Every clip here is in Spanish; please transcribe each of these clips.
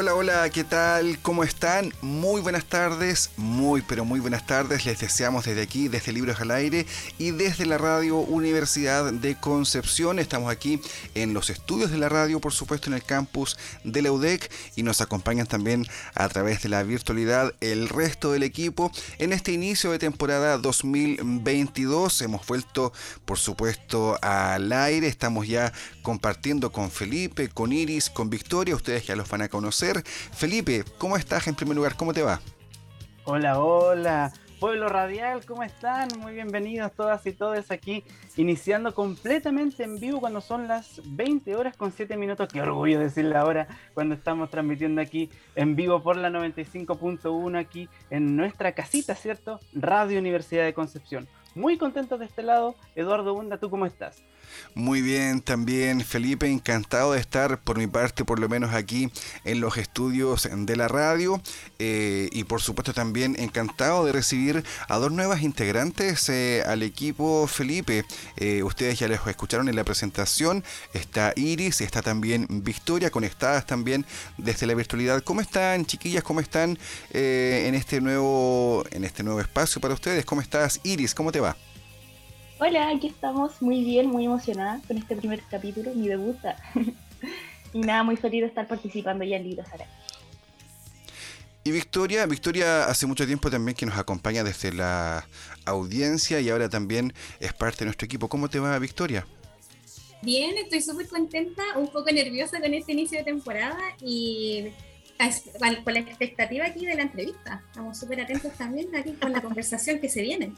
Hola, hola, ¿qué tal? ¿Cómo están? Muy buenas tardes, muy pero muy buenas tardes. Les deseamos desde aquí, desde Libros al Aire y desde la Radio Universidad de Concepción. Estamos aquí en los estudios de la radio, por supuesto, en el campus de la UDEC y nos acompañan también a través de la virtualidad el resto del equipo. En este inicio de temporada 2022 hemos vuelto, por supuesto, al aire. Estamos ya compartiendo con Felipe, con Iris, con Victoria. Ustedes ya los van a conocer Felipe, ¿cómo estás en primer lugar? ¿Cómo te va? Hola, hola. Pueblo Radial, ¿cómo están? Muy bienvenidos todas y todos aquí, iniciando completamente en vivo cuando son las 20 horas con 7 minutos. Qué orgullo decir la hora cuando estamos transmitiendo aquí en vivo por la 95.1 aquí en nuestra casita, ¿cierto? Radio Universidad de Concepción. Muy contentos de este lado. Eduardo Bunda, ¿tú cómo estás? Muy bien, también Felipe, encantado de estar por mi parte, por lo menos aquí en los estudios de la radio eh, y por supuesto también encantado de recibir a dos nuevas integrantes eh, al equipo Felipe. Eh, ustedes ya les escucharon en la presentación, está Iris, está también Victoria, conectadas también desde la virtualidad. ¿Cómo están chiquillas? ¿Cómo están en, este nuevo, en este nuevo espacio para ustedes? ¿Cómo estás Iris? ¿Cómo te va? Hola, aquí estamos muy bien, muy emocionada con este primer capítulo, mi debut. y nada, muy feliz de estar participando ya en Libros Ara. Y Victoria, Victoria hace mucho tiempo también que nos acompaña desde la audiencia y ahora también es parte de nuestro equipo. ¿Cómo te va, Victoria? Bien, estoy súper contenta, un poco nerviosa con este inicio de temporada y con la expectativa aquí de la entrevista. Estamos súper atentos también aquí con la conversación que se viene.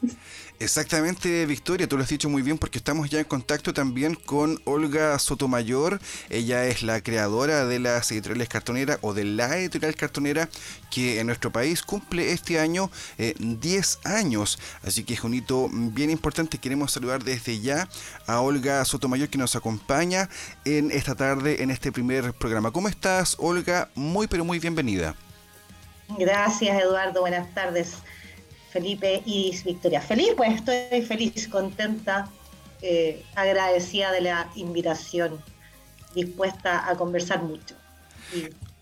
Exactamente, Victoria, tú lo has dicho muy bien porque estamos ya en contacto también con Olga Sotomayor. Ella es la creadora de las editoriales cartoneras o de la editorial cartonera que en nuestro país cumple este año 10 eh, años. Así que es un hito bien importante. Queremos saludar desde ya a Olga Sotomayor que nos acompaña en esta tarde en este primer programa. ¿Cómo estás, Olga? Muy pero muy muy bienvenida. Gracias, Eduardo. Buenas tardes. Felipe y Victoria. Feliz, pues estoy feliz, contenta, eh, agradecida de la invitación, dispuesta a conversar mucho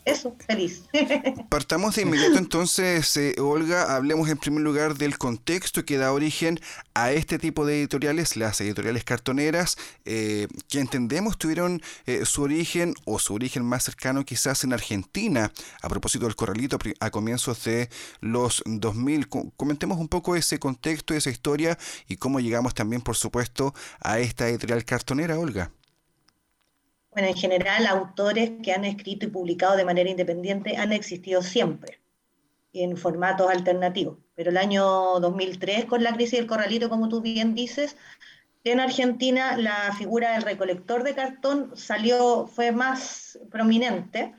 eso, feliz. Partamos de inmediato entonces, eh, Olga, hablemos en primer lugar del contexto que da origen a este tipo de editoriales, las editoriales cartoneras, eh, que entendemos tuvieron eh, su origen o su origen más cercano quizás en Argentina, a propósito del corralito a comienzos de los 2000. Comentemos un poco ese contexto, esa historia y cómo llegamos también, por supuesto, a esta editorial cartonera, Olga. Bueno, en general, autores que han escrito y publicado de manera independiente han existido siempre, en formatos alternativos. Pero el año 2003, con la crisis del corralito, como tú bien dices, en Argentina la figura del recolector de cartón salió, fue más prominente.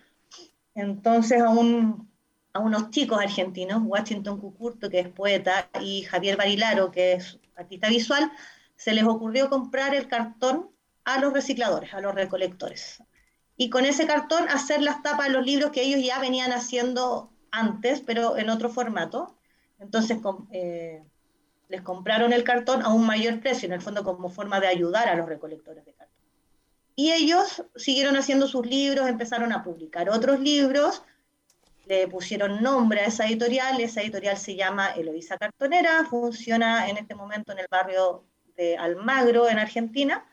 Entonces a, a unos chicos argentinos, Washington Cucurto, que es poeta, y Javier Barilaro, que es artista visual, se les ocurrió comprar el cartón a los recicladores, a los recolectores. Y con ese cartón hacer las tapas de los libros que ellos ya venían haciendo antes, pero en otro formato. Entonces eh, les compraron el cartón a un mayor precio, en el fondo como forma de ayudar a los recolectores de cartón. Y ellos siguieron haciendo sus libros, empezaron a publicar otros libros, le pusieron nombre a esa editorial, esa editorial se llama Eloísa Cartonera, funciona en este momento en el barrio de Almagro, en Argentina,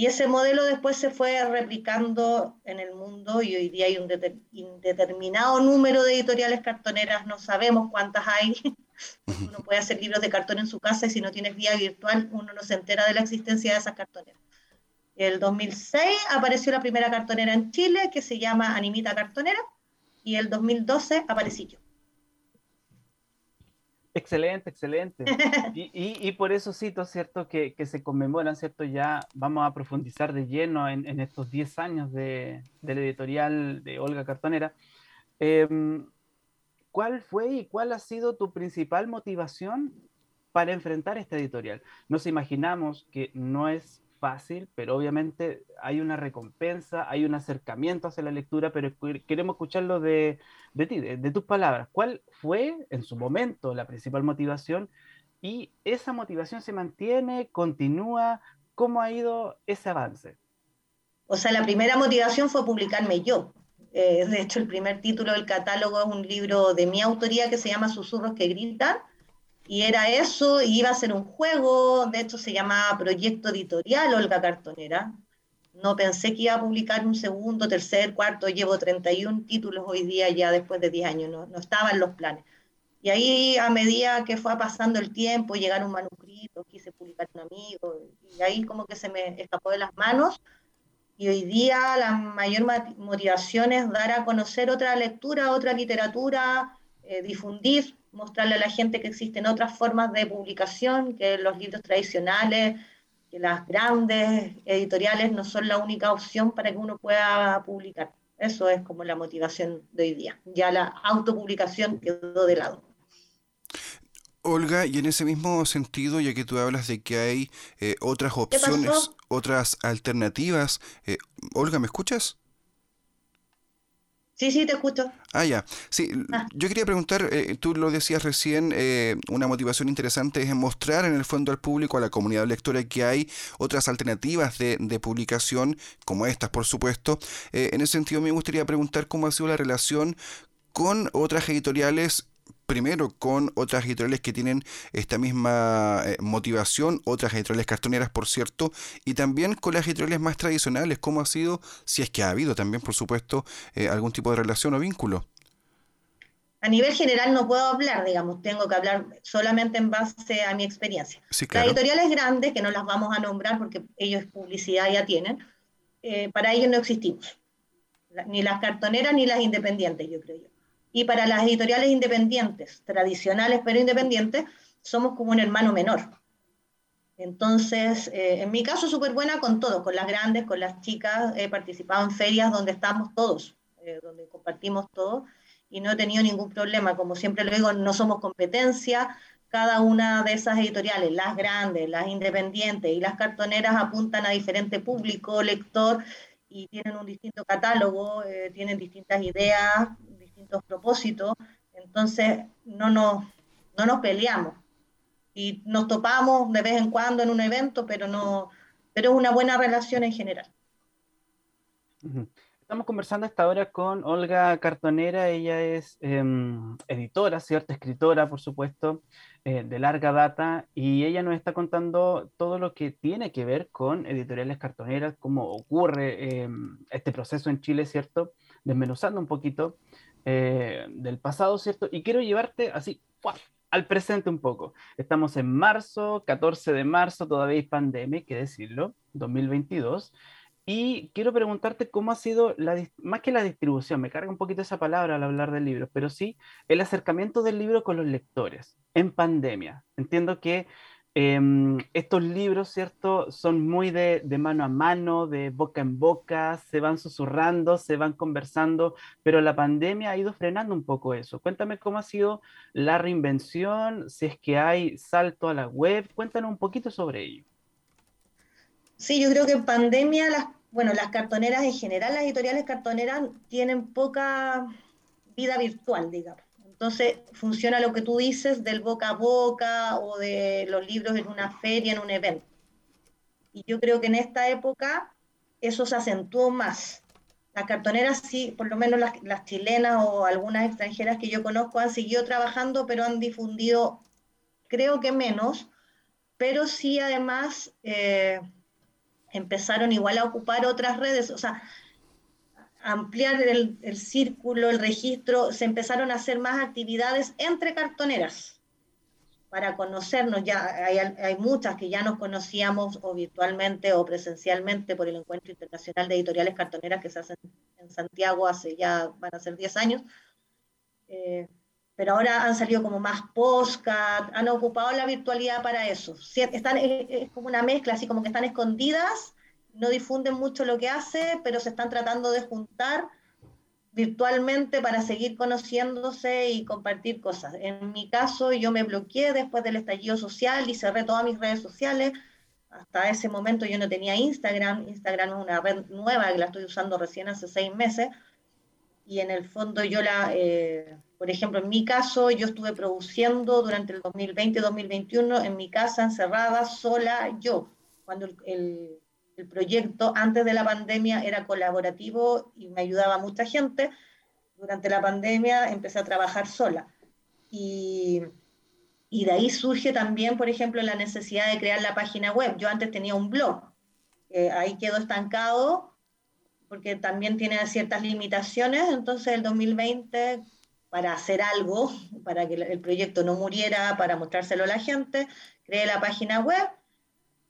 y ese modelo después se fue replicando en el mundo y hoy día hay un indeterminado número de editoriales cartoneras, no sabemos cuántas hay. uno puede hacer libros de cartón en su casa y si no tienes vía virtual uno no se entera de la existencia de esas cartoneras. El 2006 apareció la primera cartonera en Chile que se llama Animita Cartonera y el 2012 aparecí yo. Excelente, excelente. Y, por eso cito, ¿cierto? Que, se conmemoran, ¿cierto? Ya vamos a profundizar de lleno en, estos 10 años de, la editorial de Olga Cartonera. Em, ¿cuál fue y cuál ha sido tu principal motivación para enfrentar esta editorial? Nos imaginamos que no es fácil, pero obviamente hay una recompensa, hay un acercamiento hacia la lectura, pero queremos escucharlo de, de ti, de, tus palabras. ¿Cuál fue en su momento la principal motivación? Y esa motivación se mantiene, continúa, ¿cómo ha ido ese avance? O sea, la primera motivación fue publicarme yo. Eh, de hecho, el primer título del catálogo es un libro de mi autoría que se llama Susurros que gritan y era eso, y iba a ser un juego, de hecho se llamaba Proyecto Editorial Olga Cartonera. No pensé que iba a publicar un segundo, tercer, cuarto, llevo 31 títulos hoy día ya después de 10 años, no, no estaba en los planes. Y ahí a medida que fue pasando el tiempo, llegaron manuscritos, quise publicar un amigo, y ahí como que se me escapó de las manos. Y hoy día la mayor motivación es dar a conocer otra lectura, otra literatura, eh, difundir mostrarle a la gente que existen otras formas de publicación, que los libros tradicionales, que las grandes editoriales no son la única opción para que uno pueda publicar. Eso es como la motivación de hoy día. Ya la autopublicación quedó de lado. Olga, y en ese mismo sentido, ya que tú hablas de que hay eh, otras opciones, otras alternativas, eh, Olga, ¿me escuchas? Sí, sí, te escucho. Ah, ya. Sí, ah. yo quería preguntar, eh, tú lo decías recién, eh, una motivación interesante es mostrar en el fondo al público, a la comunidad lectora, que hay otras alternativas de, de publicación, como estas, por supuesto. Eh, en ese sentido, me gustaría preguntar cómo ha sido la relación con otras editoriales primero con otras editoriales que tienen esta misma eh, motivación, otras editoriales cartoneras, por cierto, y también con las editoriales más tradicionales, cómo ha sido, si es que ha habido también, por supuesto, eh, algún tipo de relación o vínculo. A nivel general no puedo hablar, digamos, tengo que hablar solamente en base a mi experiencia. Las editoriales grandes, que no las vamos a nombrar porque ellos publicidad ya tienen, eh, para ellos no existimos. Ni las cartoneras ni las independientes, yo creo yo. Y para las editoriales independientes, tradicionales pero independientes, somos como un hermano menor. Entonces, eh, en mi caso, súper buena con todos, con las grandes, con las chicas. He participado en ferias donde estamos todos, eh, donde compartimos todo, y no he tenido ningún problema. Como siempre lo digo, no somos competencia. Cada una de esas editoriales, las grandes, las independientes y las cartoneras, apuntan a diferente público, lector, y tienen un distinto catálogo, eh, tienen distintas ideas, propósitos, entonces no nos, no nos peleamos. Y nos topamos de vez en cuando en un evento, pero no, pero es una buena relación en general. Estamos conversando esta hora con Olga Cartonera, ella es em, editora, ¿cierto? Escritora, por supuesto, eh, de larga data, y ella nos está contando todo lo que tiene que ver con editoriales cartoneras, cómo ocurre em, este proceso en Chile, ¿cierto? Desmenuzando un poquito eh, del pasado, ¿cierto? Y quiero llevarte así al presente un poco. Estamos en marzo, 14 de marzo, todavía hay pandemia, hay que decirlo, 2022. Y quiero preguntarte cómo ha sido, la, más que la distribución, me carga un poquito esa palabra al hablar del libro, pero sí el acercamiento del libro con los lectores en pandemia. Entiendo que Em, estos libros, ¿cierto? Son muy de, mano a mano, de boca en boca, se van susurrando, se van conversando, pero la pandemia ha ido frenando un poco eso. Cuéntame cómo ha sido la reinvención, si es que hay salto a la web, cuéntanos un poquito sobre ello. Sí, yo creo que en pandemia, las, bueno, las cartoneras en general, las editoriales cartoneras tienen poca vida virtual, digamos. Entonces funciona lo que tú dices del boca a boca o de los libros en una feria, en un evento. Y yo creo que en esta época eso se acentuó más. Las cartoneras sí, por lo menos las, chilenas o algunas extranjeras que yo conozco han seguido trabajando, pero han difundido, creo que menos, pero sí además eh, empezaron igual a ocupar otras redes. O sea, ampliar el, círculo, el registro, se empezaron a hacer más actividades entre cartoneras para conocernos. Ya hay, muchas que ya nos conocíamos o virtualmente o presencialmente por el Encuentro Internacional de Editoriales Cartoneras que se hace en Santiago hace ya, van a ser 10 años. Eh, pero ahora han salido como más postcat, han ocupado la virtualidad para eso. Están, es como una mezcla, así como que están escondidas no difunden mucho lo que hace, pero se están tratando de juntar virtualmente para seguir conociéndose y compartir cosas. En mi caso, yo me bloqueé después del estallido social y cerré todas mis redes sociales. Hasta ese momento yo no tenía Instagram. Instagram es una red nueva que la estoy usando recién hace seis meses. Y en el fondo yo la, eh, por ejemplo, en mi caso, yo estuve produciendo durante el 2020-2021 en mi casa, encerrada, sola, yo, cuando el el proyecto antes de la pandemia era colaborativo y me ayudaba mucha gente. Durante la pandemia empecé a trabajar sola. Y, y de ahí surge también, por ejemplo, la necesidad de crear la página web. Yo antes tenía un blog, ahí quedó estancado porque también tiene ciertas limitaciones. Entonces, el 2020, para hacer algo, para que el proyecto no muriera, para mostrárselo a la gente, creé la página web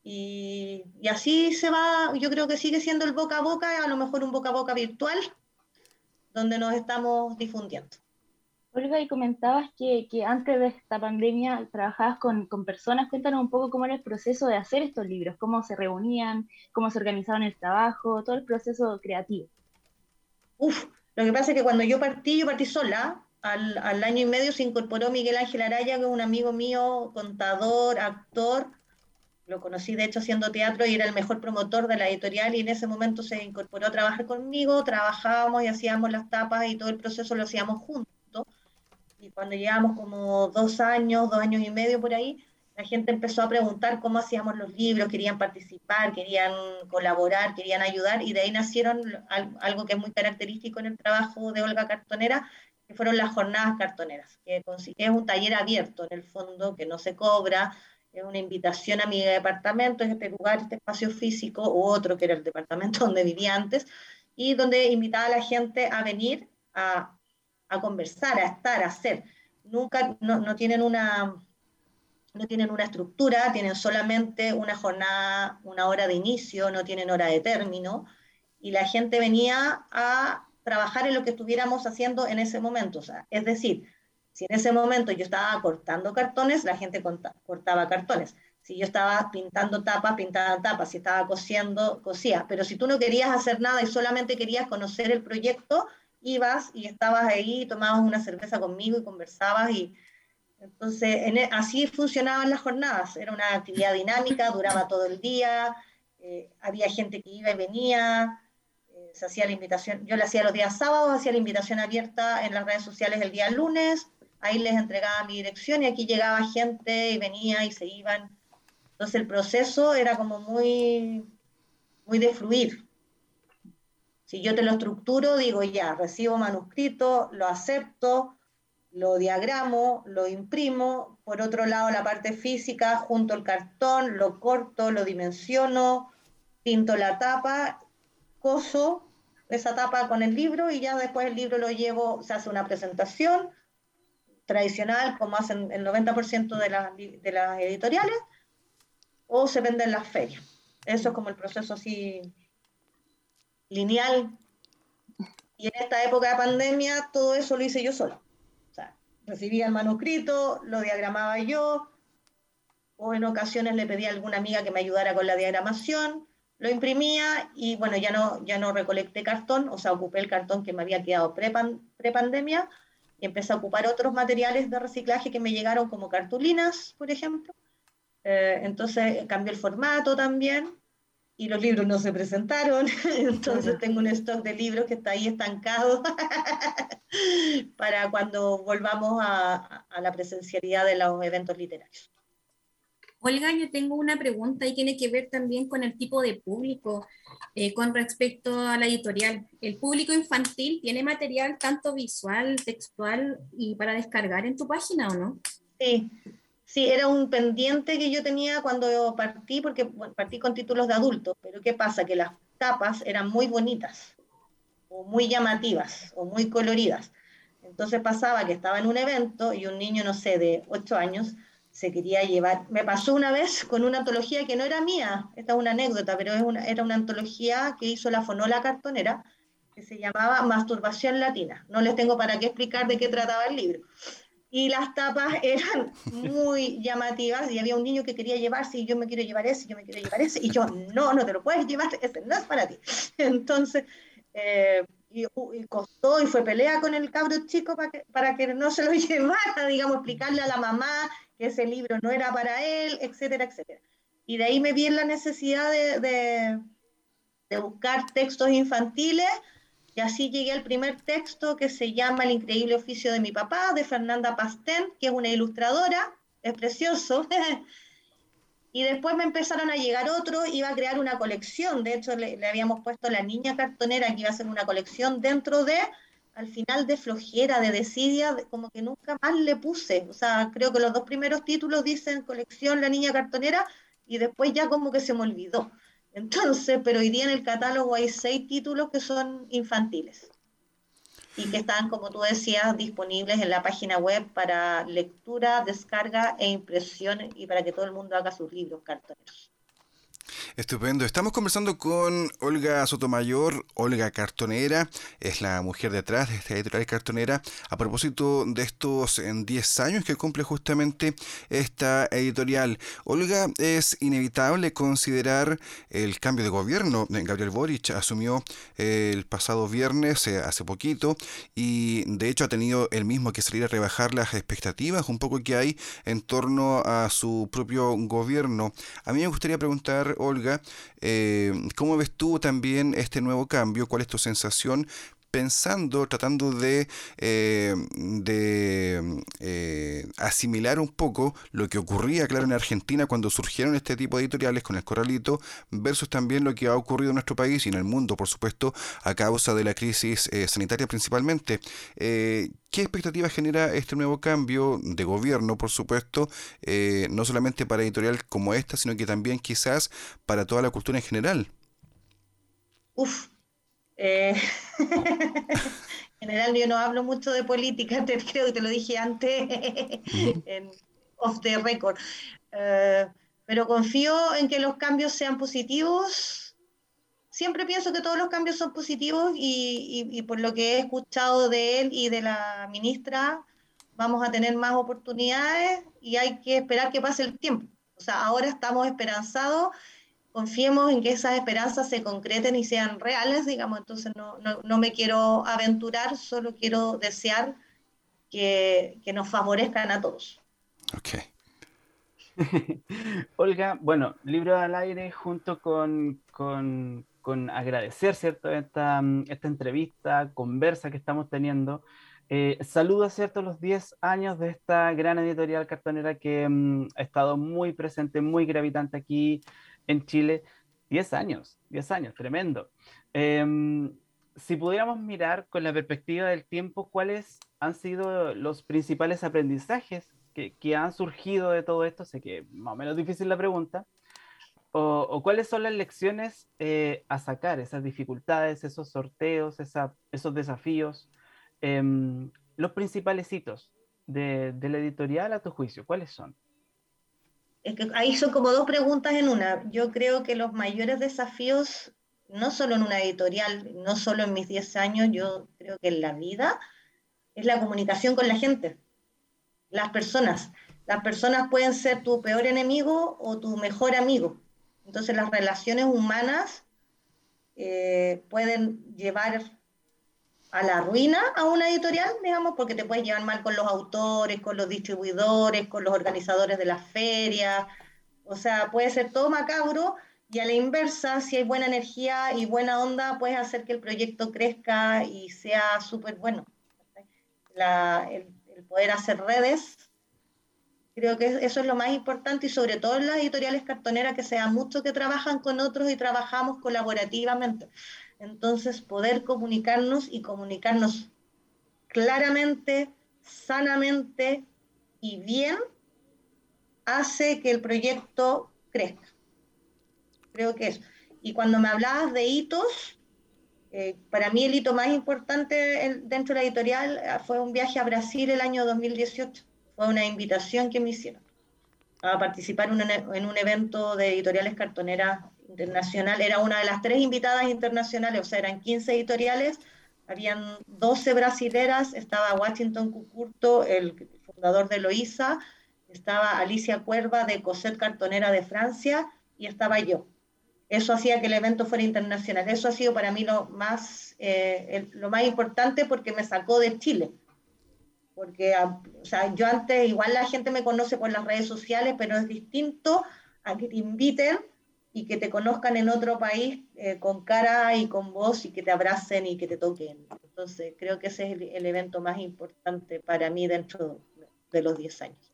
y, así se va, yo creo que sigue siendo el boca a boca, a lo mejor un boca a boca virtual, donde nos estamos difundiendo. Olga, y comentabas que, que antes de esta pandemia trabajabas con, con, personas. Cuéntanos un poco cómo era el proceso de hacer estos libros, cómo se reunían, cómo se organizaban el trabajo, todo el proceso creativo. Uf, lo que pasa es que cuando yo partí, yo partí sola. Al, al año y medio se incorporó Miguel Ángel Araya, que es un amigo mío, contador, actor, lo conocí de hecho haciendo teatro y era el mejor promotor de la editorial y en ese momento se incorporó a trabajar conmigo, trabajábamos y hacíamos las tapas y todo el proceso lo hacíamos juntos. Y cuando llevamos como dos años, dos años y medio por ahí, la gente empezó a preguntar cómo hacíamos los libros, querían participar, querían colaborar, querían ayudar y de ahí nacieron algo que es muy característico en el trabajo de Olga Cartonera, que fueron las jornadas cartoneras, que es un taller abierto en el fondo, que no se cobra, es una invitación a mi departamento, en este lugar, este espacio físico, u otro que era el departamento donde vivía antes, y donde invitaba a la gente a venir a, a conversar, a estar, a hacer. Nunca, no, no, tienen una, no tienen una estructura, tienen solamente una jornada, una hora de inicio, no tienen hora de término, y la gente venía a trabajar en lo que estuviéramos haciendo en ese momento. O sea, es decir, si en ese momento yo estaba cortando cartones, la gente cortaba cartones. Si yo estaba pintando tapas, pintaba tapas. Si estaba cosiendo, cosía. Pero si tú no querías hacer nada y solamente querías conocer el proyecto, ibas y estabas ahí, tomabas una cerveza conmigo y conversabas y entonces e, así funcionaban las jornadas. Era una actividad dinámica, duraba todo el día, eh, había gente que iba y venía, eh, se hacía la invitación, yo la hacía los días sábados, hacía la invitación abierta en las redes sociales el día lunes, ahí les entregaba mi dirección y aquí llegaba gente y venía y se iban. Entonces el proceso era como muy, muy de fluir. Si yo te lo estructuro, digo ya, recibo manuscrito, lo acepto, lo diagramo, lo imprimo, por otro lado la parte física, junto el cartón, lo corto, lo dimensiono, pinto la tapa, coso esa tapa con el libro y ya después el libro lo llevo, se hace una presentación, tradicional, como hacen el 90% de, de las editoriales, o se vende en las ferias. Eso es como el proceso así lineal. Y en esta época de pandemia, todo eso lo hice yo sola. O sea, recibía el manuscrito, lo diagramaba yo, o en ocasiones le pedía a alguna amiga que me ayudara con la diagramación, lo imprimía y bueno, ya no, ya no recolecté cartón, o sea, ocupé el cartón que me había quedado pre-pandemia y empecé a ocupar otros materiales de reciclaje que me llegaron como cartulinas, por ejemplo. Eh, entonces cambié el formato también y los libros no se presentaron, entonces tengo un stock de libros que está ahí estancado para cuando volvamos a, a, la presencialidad de los eventos literarios. Olga, yo tengo una pregunta y tiene que ver también con el tipo de público eh, con respecto a la editorial. ¿El público infantil tiene material tanto visual, textual y para descargar en tu página o no? Sí, sí, era un pendiente que yo tenía cuando partí, porque partí con títulos de adultos, pero ¿qué pasa? Que las tapas eran muy bonitas, o muy llamativas, o muy coloridas. Entonces pasaba que estaba en un evento y un niño, no sé, de 8 años, se quería llevar. Me pasó una vez con una antología que no era mía, esta es una anécdota, pero es una, era una antología que hizo la Fonola Cartonera, que se llamaba Masturbación Latina. No les tengo para qué explicar de qué trataba el libro. Y las tapas eran muy llamativas y había un niño que quería llevarse y yo me quiero llevar ese, yo me quiero llevar ese, y yo, no, no te lo puedes llevar, ese no es para ti. Entonces, eh, y, costó y fue pelea con el cabro chico para que, para que no se lo llevara, digamos, explicarle a la mamá que ese libro no era para él, etcétera, etcétera. Y de ahí me vi en la necesidad de, de, buscar textos infantiles y así llegué al primer texto que se llama El increíble oficio de mi papá, de Fernanda Pastén, que es una ilustradora, es precioso. y después me empezaron a llegar otros, iba a crear una colección, de hecho le, habíamos puesto La Niña Cartonera, que iba a ser una colección dentro de, al final de flojera, de desidia, como que nunca más le puse, o sea, creo que los dos primeros títulos dicen colección La Niña Cartonera, y después ya como que se me olvidó. Entonces, pero hoy día en el catálogo hay seis títulos que son infantiles y que están, como tú decías, disponibles en la página web para lectura, descarga e impresión y para que todo el mundo haga sus libros cartoneros. Estupendo. Estamos conversando con Olga Sotomayor, Olga Cartonera, es la mujer detrás de esta editorial cartonera, a propósito de estos en 10 años que cumple justamente esta editorial. Olga, es inevitable considerar el cambio de gobierno. Gabriel Boric asumió el pasado viernes, eh, hace poquito, y de hecho ha tenido el mismo que salir a rebajar las expectativas un poco que hay en torno a su propio gobierno. A mí me gustaría preguntar, Olga, eh, ¿cómo ves tú también este nuevo cambio? ¿Cuál es tu sensación? Pensando, tratando de, eh, de eh, asimilar un poco lo que ocurría, claro, en Argentina cuando surgieron este tipo de editoriales con el corralito, versus también lo que ha ocurrido en nuestro país y en el mundo, por supuesto, a causa de la crisis sanitaria principalmente. ¿Qué expectativas genera este nuevo cambio de gobierno, por supuesto, eh, no solamente para editorial como esta, sino que también quizás para toda la cultura en general? Uf. Eh, en general yo no hablo mucho de política, te, creo que te lo dije antes en off the record. Eh, pero confío en que los cambios sean positivos siempre pienso que todos los cambios son positivos y, por lo que he escuchado de él y de la ministra, vamos a tener más oportunidades y hay que esperar que pase el tiempo. O sea, ahora estamos esperanzados, confiemos en que esas esperanzas se concreten y sean reales, digamos, entonces no, no, me quiero aventurar, solo quiero desear que, que nos favorezcan a todos. Ok. Olga, bueno, libro al aire junto con, con, con agradecer, ¿cierto?, esta, esta entrevista, conversa que estamos teniendo. Eh, saludo, ¿cierto?, los 10 años de esta gran editorial cartonera que mm, ha estado muy presente, muy gravitante aquí en Chile. 10 años, 10 años, tremendo. Em, si pudiéramos mirar con la perspectiva del tiempo, ¿cuáles han sido los principales aprendizajes que, han surgido de todo esto? Sé que más o menos difícil la pregunta, o, cuáles son las lecciones eh, a sacar, esas dificultades, esos sorteos, esos desafíos, em, los principales hitos de, la editorial a tu juicio, ¿cuáles son? Es que ahí son como dos preguntas en una. Yo creo que los mayores desafíos, no solo en una editorial, no solo en mis 10 años, yo creo que en la vida, es la comunicación con la gente, las personas. Las personas pueden ser tu peor enemigo o tu mejor amigo. Entonces las relaciones humanas eh, pueden llevar a la ruina a una editorial, digamos, porque te puedes llevar mal con los autores, con los distribuidores, con los organizadores de las ferias. O sea, puede ser todo macabro y a la inversa, si hay buena energía y buena onda, puedes hacer que el proyecto crezca y sea súper bueno. el, poder hacer redes Creo que eso es lo más importante y sobre todo en las editoriales cartoneras que sean muchos que trabajan con otros y trabajamos colaborativamente. Entonces, poder comunicarnos y comunicarnos claramente, sanamente y bien hace que el proyecto crezca. Creo que eso. Y cuando me hablabas de hitos, eh, para mí el hito más importante dentro de la editorial eh, fue un viaje a Brasil el año 2018 fue una invitación que me hicieron a participar en un, evento de editoriales cartoneras internacional. Era una de las tres invitadas internacionales, o sea, eran 15 editoriales, habían 12 brasileras, estaba Washington Cucurto, el fundador de Loíza, estaba Alicia Cuerva de Coset Cartonera de Francia y estaba yo. eso hacía que el evento fuera internacional. Eso ha sido para mí lo más, eh, lo más importante porque me sacó de Chile. Porque o sea, yo antes, igual la gente me conoce por las redes sociales, pero es distinto a que te inviten y que te conozcan en otro país eh, con cara y con voz y que te abracen y que te toquen. Entonces, creo que ese es el evento más importante para mí dentro de los 10 años.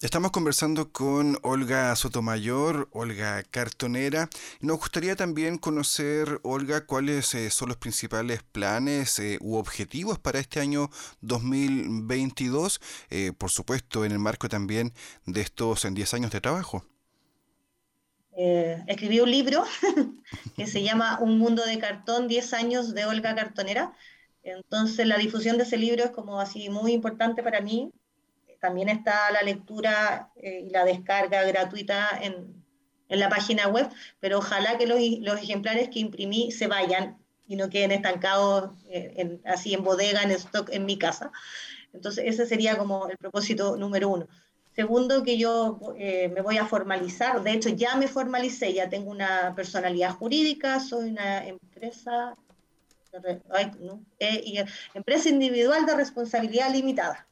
Estamos conversando con Olga Sotomayor, Olga Cartonera. Nos gustaría también conocer, Olga, cuáles eh, son los principales planes eh, u objetivos para este año 2022, eh, por supuesto, en el marco también de estos en 10 años de trabajo. escribí un libro que se llama Un mundo de cartón, 10 años de Olga Cartonera. Entonces la difusión de ese libro es como así muy importante para mí también está la lectura eh, y la descarga gratuita en, en, la página web, pero ojalá que los, los, ejemplares que imprimí se vayan y no queden estancados eh, en, así en bodega, en stock en mi casa. Entonces ese sería como el propósito número uno. Segundo, que yo eh, me voy a formalizar, de hecho ya me formalicé, ya tengo una personalidad jurídica, soy una empresa, empresa individual de responsabilidad limitada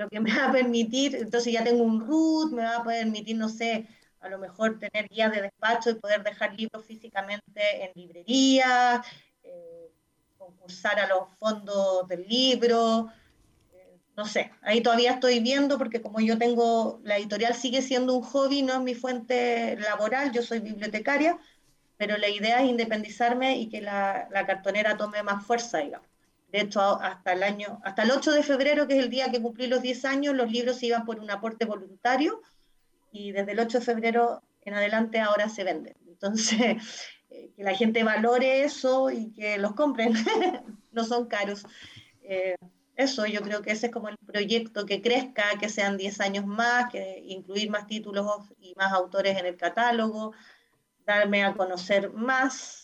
lo que me va a permitir, entonces ya tengo un root, me va a permitir, no sé, a lo mejor tener guías de despacho y poder dejar libros físicamente en librería, eh, concursar a los fondos del libro, eh, no sé, ahí todavía estoy viendo porque como yo tengo, la editorial sigue siendo un hobby, no es mi fuente laboral, yo soy bibliotecaria, pero la idea es independizarme y que la, la cartonera tome más fuerza, digamos. De hecho, hasta el año, hasta el 8 de febrero, que es el día que cumplí los 10 años, los libros iban por un aporte voluntario y desde el 8 de febrero en adelante ahora se venden. Entonces, eh, que la gente valore eso y que los compren, no son caros. Eh, eso, yo creo que ese es como el proyecto que crezca, que sean 10 años más, que incluir más títulos y más autores en el catálogo, darme a conocer más,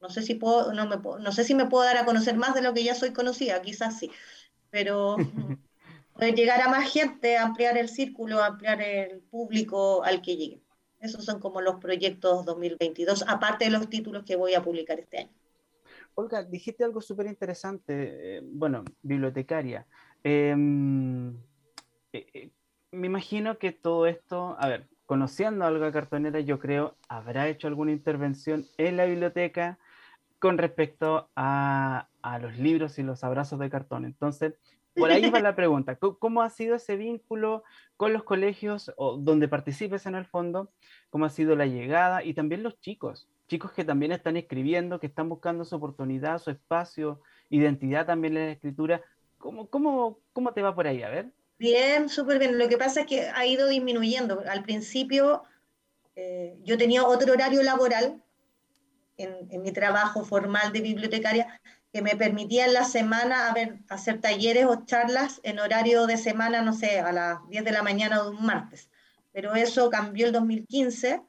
no sé si puedo, no, me, no sé si me puedo dar a conocer más de lo que ya soy conocida, quizás sí, pero poder llegar a más gente, ampliar el círculo, ampliar el público al que llegue. Esos son como los proyectos 2022, aparte de los títulos que voy a publicar este año. Olga, dijiste algo súper interesante, eh, bueno, bibliotecaria. Em, eh, eh, me imagino que todo esto, a ver, conociendo a Olga Cartonera, yo creo, habrá hecho alguna intervención en la biblioteca, con respecto a, a, los libros y los abrazos de cartón. Entonces, por ahí va la pregunta, ¿cómo ha sido ese vínculo con los colegios o donde participes en el fondo? ¿Cómo ha sido la llegada? Y también los chicos, chicos que también están escribiendo, que están buscando su oportunidad, su espacio, identidad también en la escritura. ¿Cómo, cómo, cómo te va por ahí? A ver. Bien, súper bien. Lo que pasa es que ha ido disminuyendo. Al principio eh, yo tenía otro horario laboral en, mi trabajo formal de bibliotecaria que me permitía en la semana hacer talleres o charlas en horario de semana, no sé, a las 10 de la mañana de un martes. Pero eso cambió el 2015,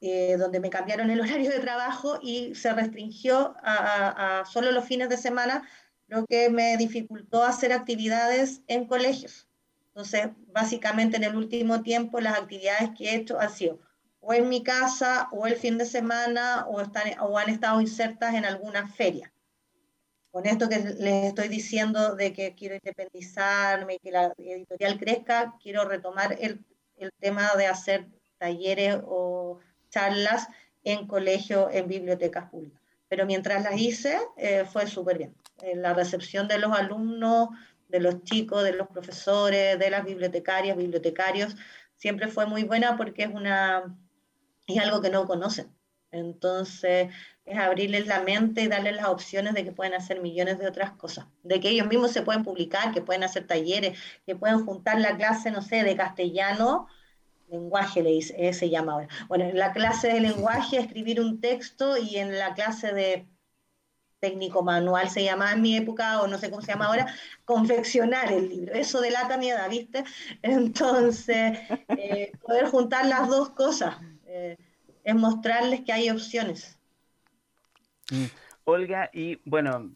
eh, donde me cambiaron el horario de trabajo y se restringió a, a, solo los fines de semana, lo que me dificultó hacer actividades en colegios. Entonces, básicamente en el último tiempo las actividades que he hecho han sido o en mi casa o el fin de semana o, están, o han estado insertas en alguna feria. Con esto que les estoy diciendo de que quiero independizarme, que la editorial crezca, quiero retomar el, el tema de hacer talleres o charlas en colegios, en bibliotecas públicas. Pero mientras las hice, eh, fue súper bien. Eh, la recepción de los alumnos, de los chicos, de los profesores, de las bibliotecarias, bibliotecarios, siempre fue muy buena porque es una, es algo que no conocen. Entonces, es abrirles la mente y darles las opciones de que pueden hacer millones de otras cosas, de que ellos mismos se pueden publicar, que pueden hacer talleres, que pueden juntar la clase, no sé, de castellano, lenguaje le dice, eh, se llama ahora. Bueno, en la clase de lenguaje, escribir un texto y en la clase de técnico manual se llamaba en mi época, o no sé cómo se llama ahora, confeccionar el libro. Eso delata mi edad, ¿viste? Entonces, eh, poder juntar las dos cosas. Eh, es mostrarles que hay opciones. Mm. Olga, y bueno,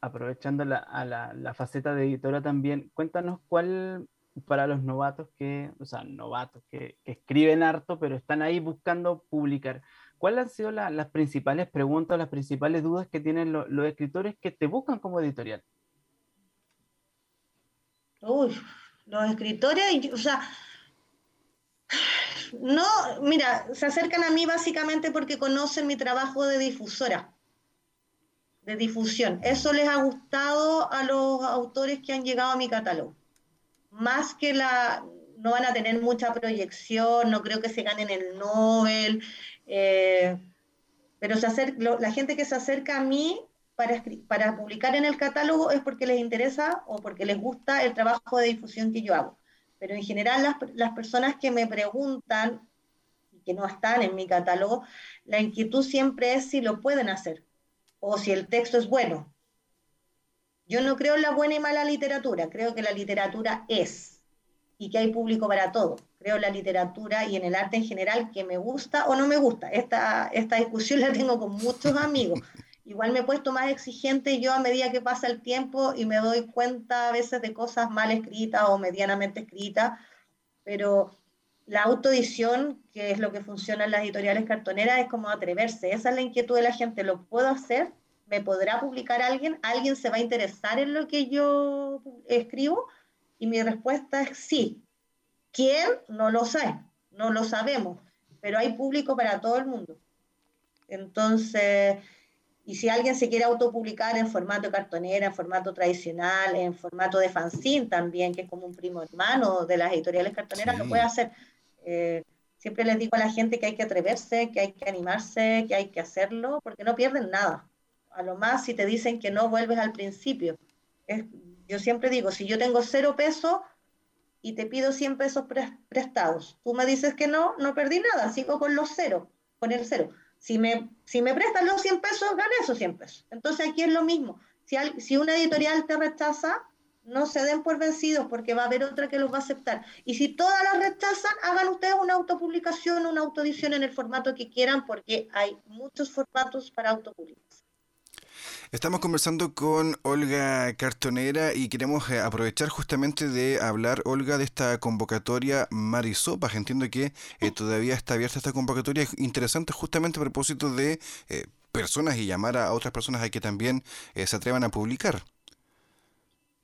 aprovechando la, a la, faceta de editora también, cuéntanos cuál para los novatos que, o sea, novatos que, escriben harto, pero están ahí buscando publicar. ¿Cuáles han sido las principales preguntas, las principales dudas que tienen los escritores que te buscan como editorial? Uy, los escritores, o sea, no, mira, se acercan a mí básicamente porque conocen mi trabajo de difusora, de difusión. Eso les ha gustado a los autores que han llegado a mi catálogo. Más que la, no van a tener mucha proyección, no creo que se ganen el Nobel, eh, pero la gente que se acerca a mí para, publicar en el catálogo es porque les interesa o porque les gusta el trabajo de difusión que yo hago pero en general las, las personas que me preguntan que no están en mi catálogo, la inquietud siempre es si lo pueden hacer o si el texto es bueno. Yo no creo en la buena y mala literatura, creo que la literatura es y que hay público para todo. Creo en la literatura y en el arte en general que me gusta o no me gusta. Esta, esta discusión la tengo con muchos amigos. Igual me he puesto más exigente yo a medida que pasa el tiempo y me doy cuenta a veces de cosas mal escritas o medianamente escritas, pero la autoedición, que es lo que funciona en las editoriales cartoneras, es como atreverse. Esa es la inquietud de la gente. ¿Lo puedo hacer? ¿Me podrá publicar alguien? ¿Alguien se va a interesar en lo que yo escribo? Y mi respuesta es sí. ¿Quién? No lo sé, no lo sabemos, pero hay público para todo el mundo. Entonces, y si alguien se quiere autopublicar en formato cartonera, en formato tradicional, en formato de fanzine también, que es como un primo hermano de las editoriales cartoneras, lo puede hacer. Eh, siempre les digo a la gente que hay que atreverse, que hay que animarse, que hay que hacerlo, porque no pierden nada. A lo más si te dicen que no vuelves al principio. Yo siempre digo, si yo tengo cero pesos y te pido 100 pesos prestados, tú me dices que no, no perdí nada, sigo con los cero, con el cero si me, si me prestan los 100 pesos, gané esos 100 pesos. Entonces aquí es lo mismo. Si, si una editorial te rechaza, no se den por vencidos porque va a haber otra que los va a aceptar. Y si todas las rechazan, hagan ustedes una autopublicación, una autoedición en el formato que quieran porque hay muchos formatos para autopublicación. Estamos conversando con Olga Cartonera y queremos eh, aprovechar justamente de hablar, Olga, de esta convocatoria Marisopas. Entiendo que eh, todavía está abierta esta convocatoria. Interesante justamente a propósito de eh, personas y llamar a otras personas a que también se atrevan a publicar.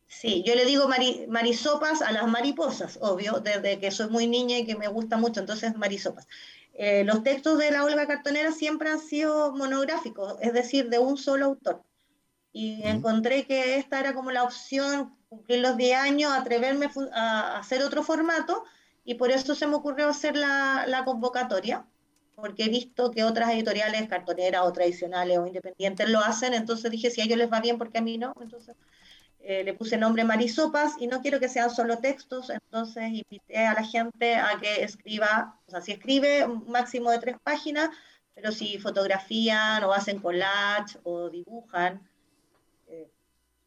Sí, yo le digo marisopas a las mariposas, obvio, desde que soy muy niña y que me gusta mucho, entonces marisopas. Los textos de la Olga Cartonera siempre han sido monográficos, es decir, de un solo autor y encontré que esta era como la opción, cumplir los 10 años, atreverme a hacer otro formato y por eso se me ocurrió hacer la, la convocatoria, porque he visto que otras editoriales cartoneras o tradicionales o independientes lo hacen, entonces dije, si a ellos les va bien, porque a mí no? Entonces eh, le puse nombre Marisopas y no quiero que sean solo textos, entonces invité a la gente a que escriba, o sea, si escribe un máximo de tres páginas, pero si fotografían o hacen collage o dibujan,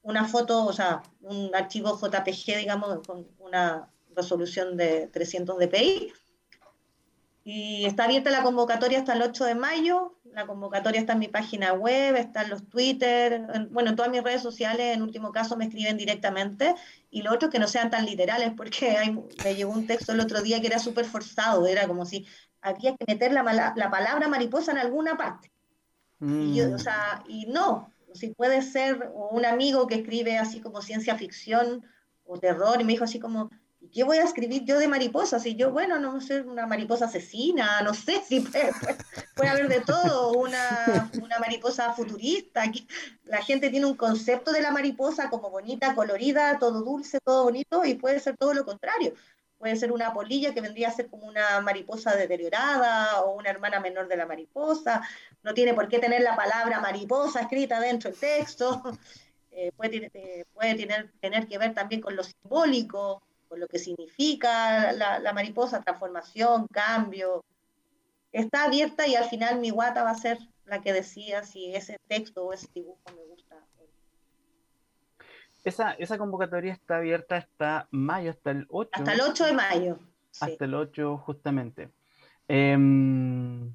una foto, o sea, un archivo JPG, digamos, con una resolución de 300 dpi. Y está abierta la convocatoria hasta el 8 de mayo. La convocatoria está en mi página web, está en los Twitter, bueno, en todas mis redes sociales, en último caso me escriben directamente. Y lo otro, que no sean tan literales, porque me llegó un texto el otro día que era súper forzado, era como si había que meter la, la palabra mariposa en alguna parte. Y, o mm. sea, y no, si puede ser un amigo que escribe así como ciencia ficción o terror, y me dijo así como, ¿y qué voy a escribir yo de mariposas? Y yo, bueno, no sé, una mariposa asesina, no sé si puede, puede, haber de todo, una, una mariposa futurista. La gente tiene un concepto de la mariposa como bonita, colorida, todo dulce, todo bonito, y puede ser todo lo contrario puede ser una polilla que vendría a ser como una mariposa deteriorada o una hermana menor de la mariposa, no tiene por qué tener la palabra mariposa escrita dentro del texto, eh, puede, eh, puede tener, tener que ver también con lo simbólico, con lo que significa la, la mariposa, transformación, cambio. Está abierta y al final mi guata va a ser la que decía si ese texto o ese dibujo me gusta esa, esa convocatoria está abierta hasta mayo, hasta el 8. Hasta el 8 de mayo. Hasta el 8, justamente. Em,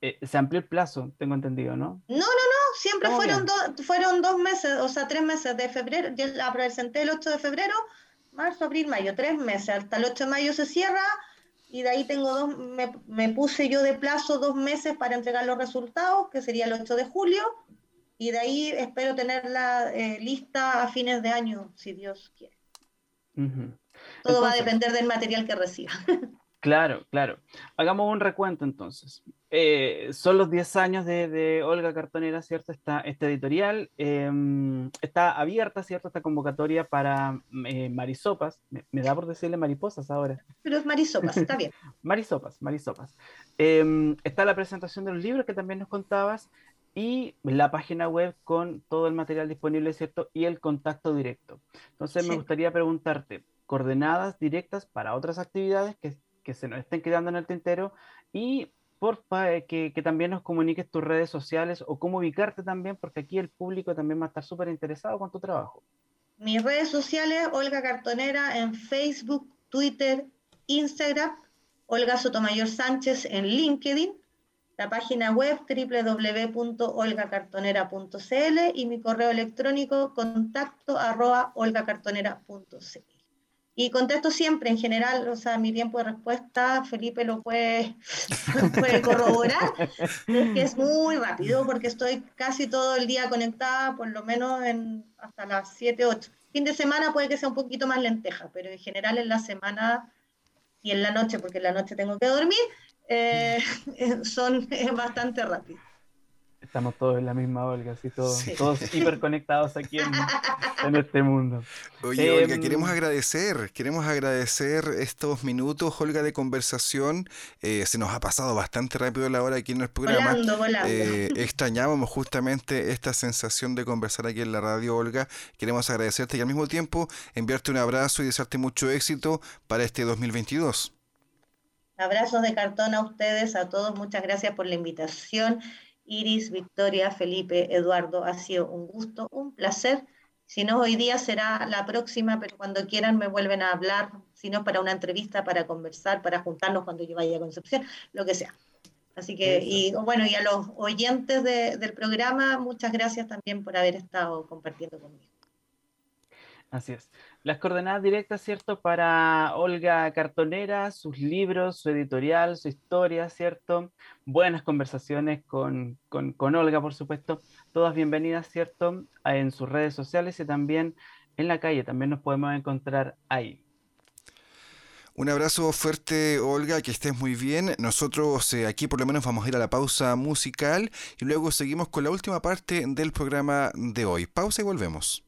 eh, se amplió el plazo, tengo entendido, ¿no? No, no, no, siempre fueron, fueron dos meses, o sea, tres meses de febrero. Yo la presenté el 8 de febrero, marzo, abril, mayo, tres meses. Hasta el 8 de mayo se cierra y de ahí tengo dos, me, puse yo de plazo dos meses para entregar los resultados, que sería el 8 de julio, y de ahí espero tenerla eh, lista a fines de año, si Dios quiere. Todo va a depender del material que reciba. Claro, claro. Hagamos un recuento entonces. Eh, son los 10 años de, Olga Cartonera, ¿cierto? Está este editorial. Em, está abierta, ¿cierto? Esta convocatoria para eh, marisopas. Me, da por decirle mariposas ahora. Pero es marisopas, está bien. marisopas, marisopas. Em, está la presentación de los libros que también nos contabas y la página web con todo el material disponible, ¿cierto? Y el contacto directo. Entonces me gustaría preguntarte, coordenadas directas para otras actividades que que se nos estén quedando en el tintero y por eh, que, que, también nos comuniques tus redes sociales o cómo ubicarte también, porque aquí el público también va a estar súper interesado con tu trabajo. Mis redes sociales, Olga Cartonera en Facebook, Twitter, Instagram, Olga Sotomayor Sánchez en LinkedIn, la página web www.olgacartonera.cl y mi correo electrónico contacto arroba olgacartonera.cl. Y contesto siempre, en general, o sea, mi tiempo de respuesta, Felipe lo puede, corroborar, es que es muy rápido porque estoy casi todo el día conectada, por lo menos en, hasta las 7, 8. Fin de semana puede que sea un poquito más lenteja, pero en general en la semana y en la noche, porque en la noche tengo que dormir, eh, son bastante rápido. Estamos todos en la misma Olga, así todos, todos hiperconectados aquí en, este mundo. Oye, Olga, em, queremos agradecer, queremos agradecer estos minutos, Olga, de conversación. Eh, se nos ha pasado bastante rápido la hora aquí en el programa. Volando, volando. Eh, extrañábamos justamente esta sensación de conversar aquí en la radio, Olga. Queremos agradecerte y al mismo tiempo enviarte un abrazo y desearte mucho éxito para este 2022. Abrazos de cartón a ustedes, a todos. Muchas gracias por la invitación Iris, Victoria, Felipe, Eduardo, ha sido un gusto, un placer. Si no hoy día será la próxima, pero cuando quieran me vuelven a hablar, si no para una entrevista, para conversar, para juntarnos cuando yo vaya a Concepción, lo que sea. Así que, y bueno, y a los oyentes del programa, muchas gracias también por haber estado compartiendo conmigo. Así es. Las coordenadas directas, ¿cierto? Para Olga Cartonera, sus libros, su editorial, su historia, ¿cierto? Buenas conversaciones con, con, Olga, por supuesto. Todas bienvenidas, ¿cierto? En sus redes sociales y también en la calle. También nos podemos encontrar ahí. Un abrazo fuerte, Olga, que estés muy bien. Nosotros eh, aquí por lo menos vamos a ir a la pausa musical y luego seguimos con la última parte del programa de hoy. Pausa y volvemos.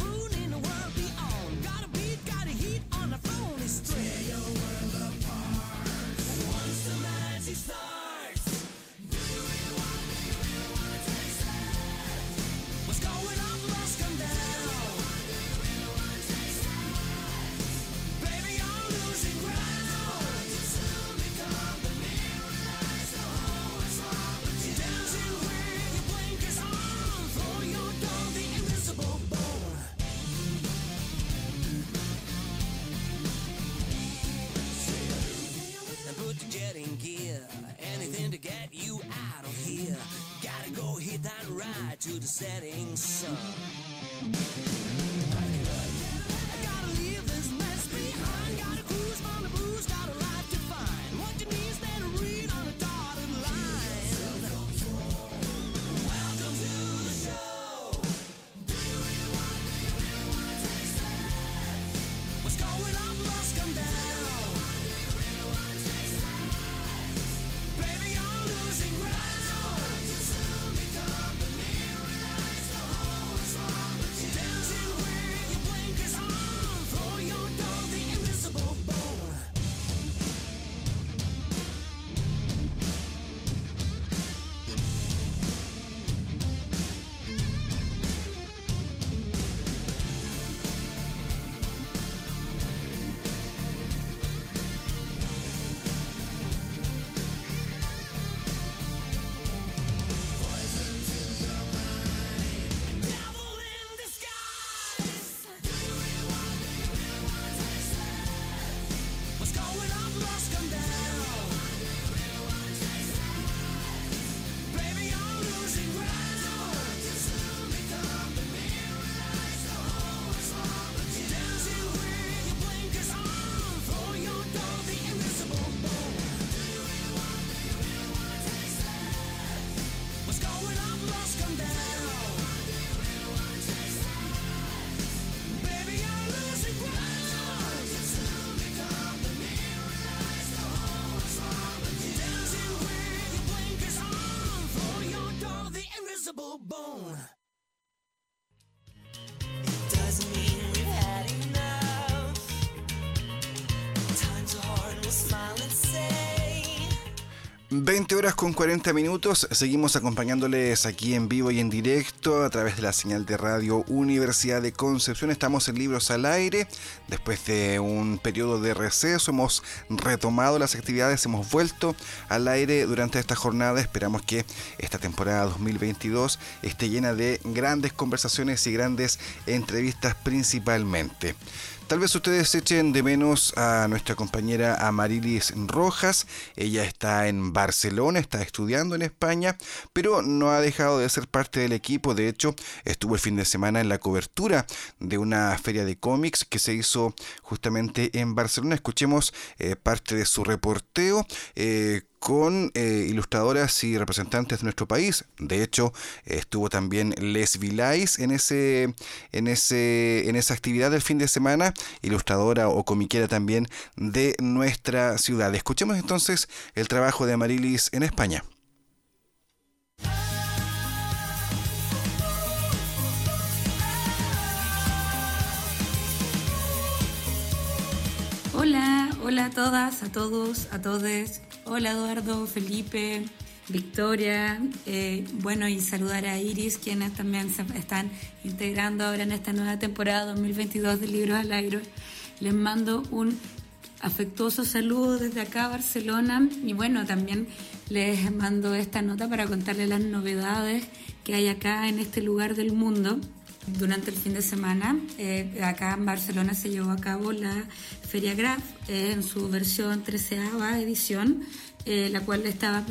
setting sun. 20 horas con 40 minutos, seguimos acompañándoles aquí en vivo y en directo a través de la señal de radio Universidad de Concepción. Estamos en Libros al Aire. Después de un periodo de receso hemos retomado las actividades, hemos vuelto al aire durante esta jornada. Esperamos que esta temporada 2022 esté llena de grandes conversaciones y grandes entrevistas principalmente. Tal vez ustedes echen de menos a nuestra compañera Amarilis Rojas. Ella está en Barcelona, está estudiando en España, pero no ha dejado de ser parte del equipo. De hecho, estuvo el fin de semana en la cobertura de una feria de cómics que se hizo justamente en Barcelona. Escuchemos eh, parte de su reporteo. Eh, con eh, ilustradoras y representantes de nuestro país. De hecho, estuvo también Les Vilais en ese, en ese, en esa actividad del fin de semana, ilustradora o comiquera también de nuestra ciudad. Escuchemos entonces el trabajo de Amarilis en España. Hola, hola a todas, a todos, a todos. Hola Eduardo, Felipe, Victoria, eh, bueno y saludar a Iris, quienes también se están integrando ahora en esta nueva temporada 2022 de Libros al Aire. Les mando un afectuoso saludo desde acá, Barcelona, y bueno, también les mando esta nota para contarles las novedades que hay acá en este lugar del mundo. Durante el fin de semana, eh, acá en Barcelona se llevó a cabo la Feria Graf eh, en su versión 13 edición, eh, la cual estaba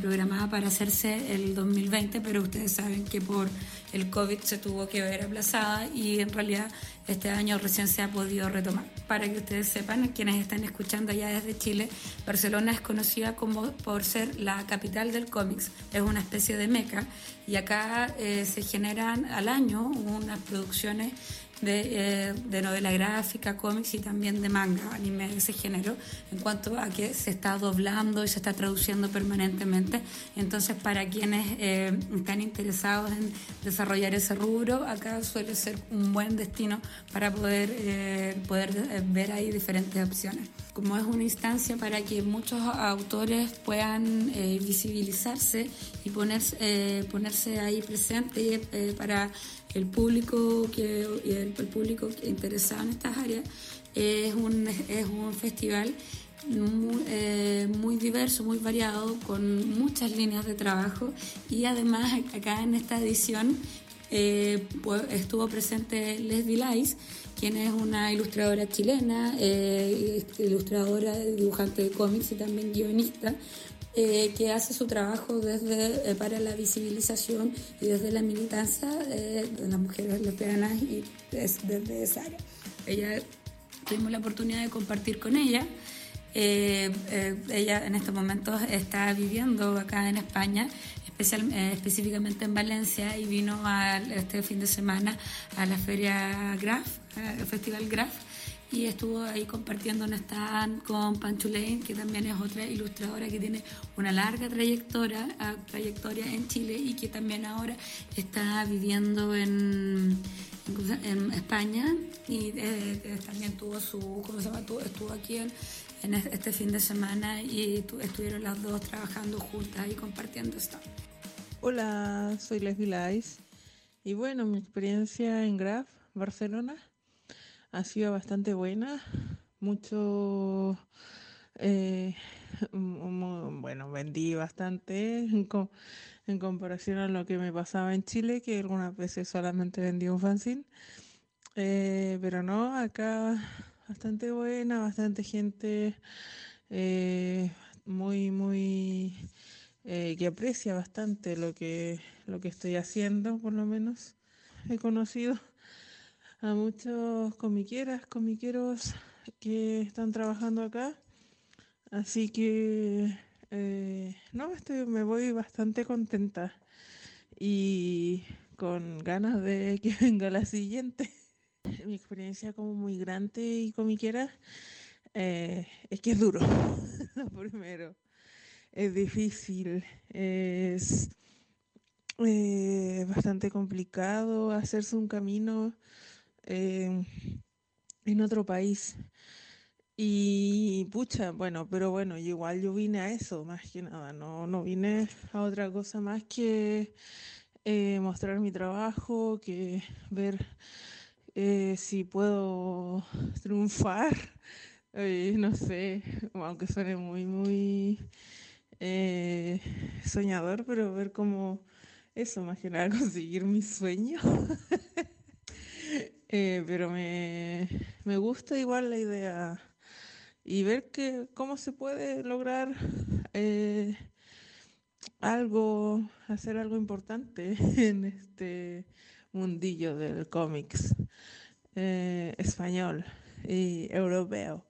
programada para hacerse el 2020, pero ustedes saben que por el COVID se tuvo que ver aplazada y en realidad este año recién se ha podido retomar. Para que ustedes sepan, quienes están escuchando allá desde Chile, Barcelona es conocida como por ser la capital del cómics, es una especie de meca y acá eh, se generan al año unas producciones de, eh, de, novela gráfica, cómics y también de manga, anime de ese género, en cuanto a que se está doblando y se está traduciendo permanentemente. Entonces, para quienes eh, están interesados en desarrollar ese rubro, acá suele ser un buen destino para poder, eh, poder ver ahí diferentes opciones. Como es una instancia para que muchos autores puedan visibilizarse y ponerse, ponerse ahí presente para el público que el, público interesado en estas áreas. Es un, es un festival muy, eh, diverso, muy variado, con muchas líneas de trabajo. Y además acá en esta edición eh, pues, estuvo presente Les Vilais, quien es una ilustradora chilena, eh, ilustradora, dibujante de cómics y también guionista, eh, que hace su trabajo desde, eh, para la visibilización y desde la militancia eh, de las mujeres lesbianas y desde esa área. Ella, tuvimos la oportunidad de compartir con ella. ella en estos momentos está viviendo acá en España, especial, específicamente en Valencia, y vino a, este fin de semana a la feria Graf, Festival Graf, y estuvo ahí compartiendo un stand con Pancho Lane, que también es otra ilustradora que tiene una larga trayectoria, trayectoria en Chile y que también ahora está viviendo en, España y eh, eh, también tuvo su, ¿cómo se llama? Estuvo aquí en, este fin de semana y estuvieron las dos trabajando juntas y compartiendo esto. Hola, soy Leslie Lais y bueno, mi experiencia en Graf, Barcelona ha sido bastante buena. Mucho, eh, bueno, vendí bastante en, comparación a lo que me pasaba en Chile, que algunas veces solamente vendí un fanzine. Eh, pero no, acá bastante buena, bastante gente eh, muy, muy, que aprecia bastante lo que, lo que estoy haciendo, por lo menos. He conocido a muchos comiqueras, comiqueros que están trabajando acá. Así que eh, no, estoy, me voy bastante contenta y con ganas de que venga la siguiente. Mi experiencia como migrante y comiquera eh, es que es duro, lo primero. Es difícil, es eh, bastante complicado hacerse un camino en otro país. Y pucha, bueno, pero bueno, igual yo vine a eso, más que nada, no, no vine a otra cosa más que eh, mostrar mi trabajo, que ver eh, si puedo triunfar, eh, no sé, aunque suene muy, muy soñador, pero ver cómo eso, más que nada, conseguir mi sueño. pero me, me gusta igual la idea y ver que, cómo se puede lograr eh, algo, hacer algo importante en este mundillo del cómics eh, español y europeo.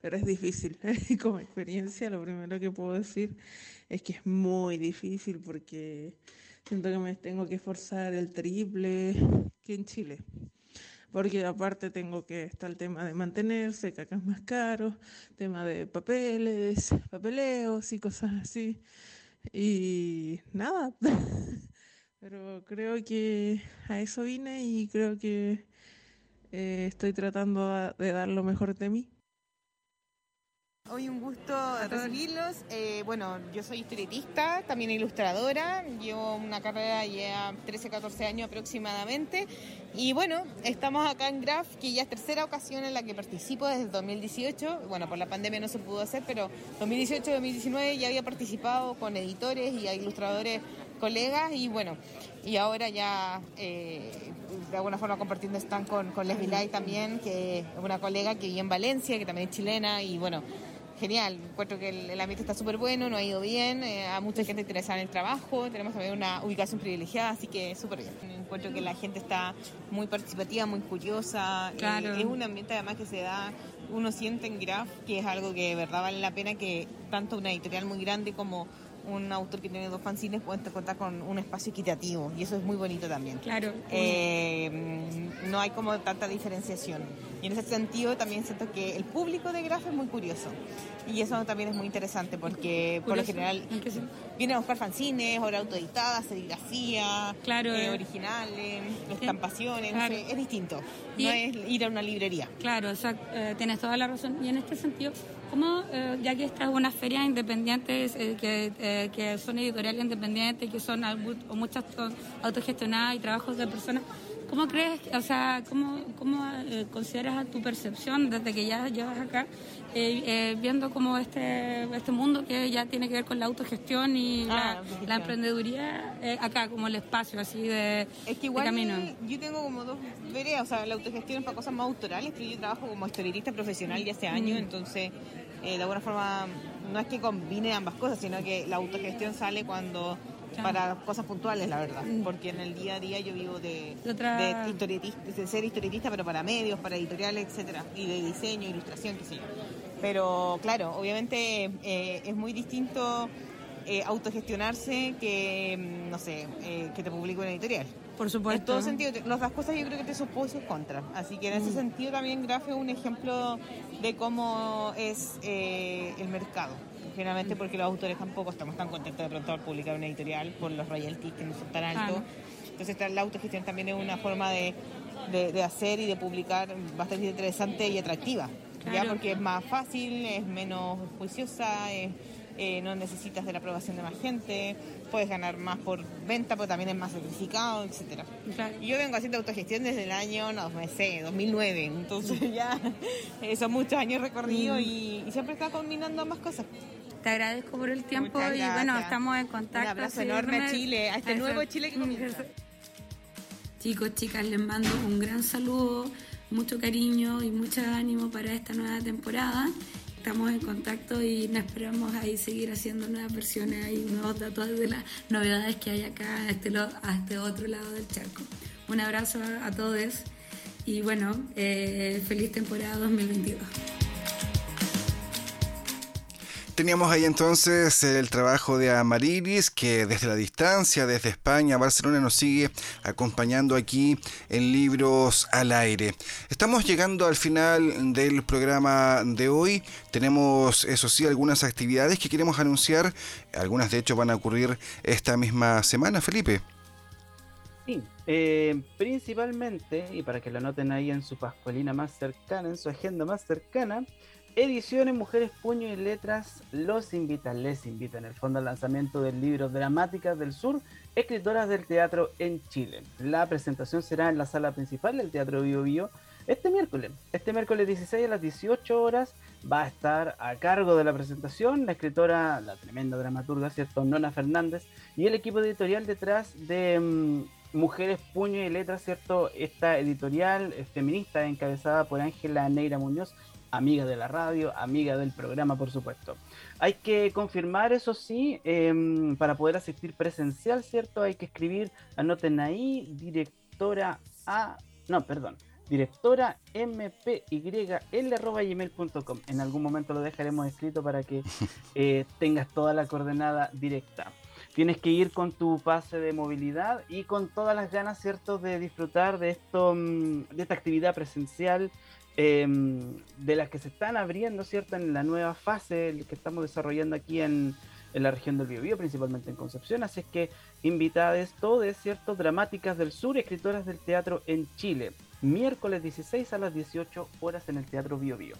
Pero es difícil. Como experiencia, lo primero que puedo decir es que es muy difícil porque siento que me tengo que esforzar el triple que en Chile porque aparte tengo que estar el tema de mantenerse, que acá es más caro, tema de papeles, papeleos y cosas así. Y nada, pero creo que a eso vine y creo que eh, estoy tratando de dar lo mejor de mí. Hoy un gusto recibirlos. Eh, bueno, yo soy historietista, también ilustradora. Llevo una carrera ya 13, 14 años aproximadamente. Y bueno, estamos acá en Graf, que ya es tercera ocasión en la que participo desde 2018. Bueno, por la pandemia no se pudo hacer, pero 2018-2019 ya había participado con editores y ilustradores colegas y bueno, y ahora ya eh, de alguna forma compartiendo están con, con Leslie Lai también, que es una colega que vive en Valencia, que también es chilena y bueno, genial. Encuentro que el, ambiente está súper bueno, no ha ido bien, eh, a mucha gente interesada en el trabajo, tenemos también una ubicación privilegiada, así que súper bien. Encuentro que la gente está muy participativa, muy curiosa. Claro. es un ambiente además que se da, uno siente en Graf que es algo que de verdad vale la pena que tanto una editorial muy grande como un autor que tiene dos fanzines puede contar con un espacio equitativo y eso es muy bonito también. Claro. Eh, no hay como tanta diferenciación. Y en ese sentido también siento que el público de Graf es muy curioso. Y eso también es muy interesante porque por lo general vienen a buscar fanzines, obras autoeditadas, serigrafía, claro, eh, originales, estampaciones, es distinto. No es ir a una librería. Claro, o sea, eh, tienes toda la razón. Y en este sentido, ¿cómo, eh, ya que estas una ferias independientes, que, que son editoriales independientes, que son muchas son autogestionadas y trabajos de personas, ¿Cómo crees, o sea, cómo, cómo eh, consideras tu percepción desde que ya llevas acá, eh, eh, viendo como este, este mundo que ya tiene que ver con la autogestión y la, ah, emprendeduría acá, como el espacio así de, es que igual Yo tengo como dos veredas, o sea, la autogestión es para cosas más autorales, pero yo trabajo como historietista profesional ya hace años, mm. entonces de alguna forma no es que combine ambas cosas, sino que la autogestión sale cuando para cosas puntuales, la verdad, mm. porque en el día a día yo vivo de, de, ser historietista, pero para medios, para editoriales, etcétera, y de diseño, ilustración, qué sé yo. Pero claro, obviamente eh, es muy distinto eh, autogestionarse que, mm, no sé, eh, que te publique una editorial. Por supuesto. En todo sentido, las dos cosas yo creo que te supo y sus contras. Así que en ese mm. sentido también Graf es un ejemplo de cómo es el mercado generalmente porque los autores tampoco estamos tan contentos de pronto publicar una editorial por los royalties que no son tan altos. Entonces la autogestión también es una forma de, de, hacer y de publicar bastante interesante y atractiva, ya porque es más fácil, es menos juiciosa, eh, no necesitas de la aprobación de más gente, puedes ganar más por venta, pero también es más certificado, etcétera. Y yo vengo haciendo autogestión desde el año, no me sé, 2009, entonces ya son muchos años recorridos mm. y, y, siempre está combinando ambas cosas. Te agradezco por el tiempo y bueno, estamos en contacto. Un abrazo enorme a Chile, a este nuevo Chile que comienza. Chicos, chicas, les mando un gran saludo, mucho cariño y mucho ánimo para esta nueva temporada. Estamos en contacto y nos esperamos ahí seguir haciendo nuevas versiones y nuevos datos de las novedades que hay acá a este, a este otro lado del charco. Un abrazo a, todos y bueno, eh, feliz temporada 2022. Teníamos ahí entonces el trabajo de Amarilis, que desde la distancia, desde España, Barcelona, nos sigue acompañando aquí en Libros al Aire. Estamos llegando al final del programa de hoy. Tenemos, eso sí, algunas actividades que queremos anunciar. Algunas, de hecho, van a ocurrir esta misma semana, Felipe. Sí, eh, principalmente, y para que lo noten ahí en su pascualina más cercana, en su agenda más cercana, Ediciones Mujeres Puño y Letras los invita, les invita en el fondo al lanzamiento del libro Dramáticas del Sur, escritoras del teatro en Chile. La presentación será en la sala principal del Teatro Bio Bio este miércoles. Este miércoles 16 a las 18 horas va a estar a cargo de la presentación la escritora, la tremenda dramaturga, ¿cierto? Nona Fernández y el equipo editorial detrás de mm, Mujeres Puño y Letras, ¿cierto? Esta editorial feminista encabezada por Ángela Neira Muñoz amiga de la radio, amiga del programa, por supuesto. Hay que confirmar, eso sí, em, para poder asistir presencial, ¿cierto? Hay que escribir, anoten ahí, directora A, no, perdón, directora mpyl.gmail.com. En algún momento lo dejaremos escrito para que eh, tengas toda la coordenada directa. Tienes que ir con tu pase de movilidad y con todas las ganas, ¿cierto?, de disfrutar de esto, mm, de esta actividad presencial Em, de las que se están abriendo, ¿cierto? En la nueva fase que estamos desarrollando aquí en, la región del Biobío, principalmente en Concepción. Así es que invitadas todas, ¿cierto? Dramáticas del Sur, escritoras del teatro en Chile. Miércoles 16 a las 18 horas en el Teatro Biobío.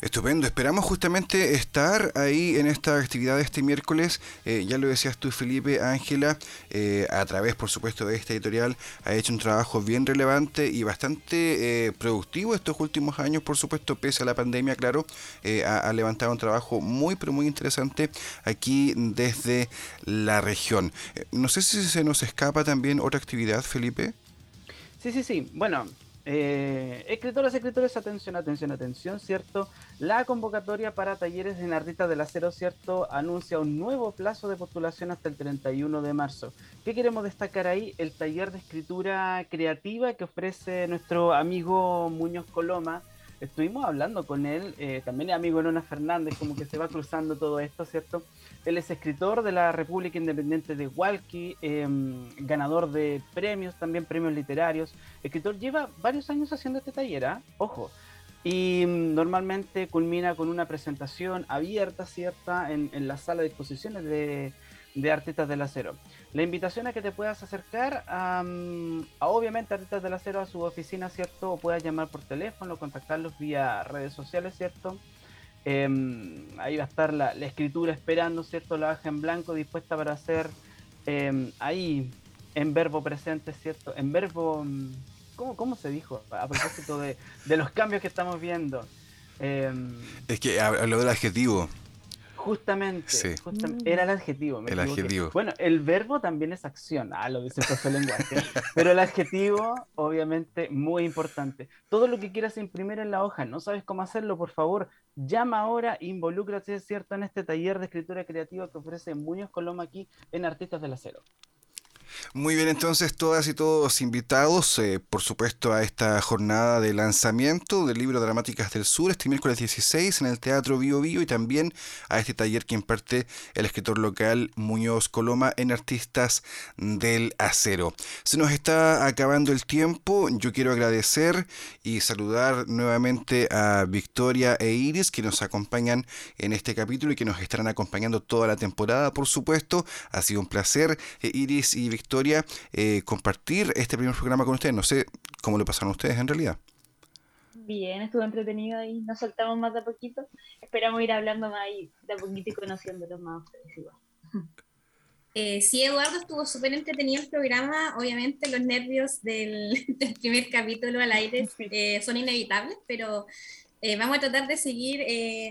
Estupendo, esperamos justamente estar ahí en esta actividad de este miércoles. Eh, ya lo decías tú, Felipe, Ángela, eh, a través, por supuesto, de esta editorial, ha hecho un trabajo bien relevante y bastante eh, productivo estos últimos años, por supuesto, pese a la pandemia, claro, ha, ha, levantado un trabajo muy, pero muy interesante aquí desde la región. no sé si se nos escapa también otra actividad, Felipe. Sí, sí, sí. Bueno, eh, escritoras, escritores, atención, atención, atención, ¿cierto? La convocatoria para talleres en Artistas del Acero, ¿cierto? Anuncia un nuevo plazo de postulación hasta el 31 de marzo. ¿Qué queremos destacar ahí? El taller de escritura creativa que ofrece nuestro amigo Muñoz Coloma. Estuvimos hablando con él, eh, también amigo Nona Fernández, como que se va cruzando todo esto, ¿cierto? Él es escritor de la República Independiente de Hualqui, em, ganador de premios, también premios literarios. Escritor lleva varios años haciendo este taller, ¿ah? ojo. Y mm, normalmente culmina con una presentación abierta, cierta, en, la sala de exposiciones de, Artistas del Acero. La invitación a que te puedas acercar a, a, obviamente Artistas del Acero a su oficina, ¿cierto? O puedas llamar por teléfono, contactarlos vía redes sociales, ¿cierto? Em, ahí va a estar la, escritura esperando, ¿cierto? La baja en blanco dispuesta para hacer em, ahí en verbo presente, ¿cierto? En verbo, mm, ¿cómo, cómo se dijo? A propósito de, de los cambios que estamos viendo. Em, es que habló del adjetivo. Justamente, era el adjetivo. el adjetivo. Bueno, el verbo también es acción, ah, lo dice el lenguaje. pero el adjetivo, obviamente, muy importante. Todo lo que quieras imprimir en la hoja, no sabes cómo hacerlo, por favor, llama ahora, involúcrate, ¿cierto?, en este taller de escritura creativa que ofrece Muñoz Coloma aquí en Artistas del Acero. Muy bien, entonces todas y todos invitados, eh, por supuesto, a esta jornada de lanzamiento del libro Dramáticas del Sur, este miércoles 16 en el Teatro Bio Bio y también a este taller que imparte el escritor local Muñoz Coloma en Artistas del Acero. Se nos está acabando el tiempo, yo quiero agradecer y saludar nuevamente a Victoria e Iris que nos acompañan en este capítulo y que nos estarán acompañando toda la temporada, por supuesto. Ha sido un placer, eh, Iris y Victoria Victoria, eh, compartir este primer programa con ustedes. No sé cómo lo pasaron ustedes en realidad. Bien, estuvo entretenido y nos soltamos más de a poquito. Esperamos ir hablando más y de a poquito y conociéndolos más ustedes igual. Eh, sí, Eduardo, estuvo súper entretenido el programa. Obviamente los nervios del, primer capítulo al aire eh, son inevitables, pero eh, vamos a tratar de seguir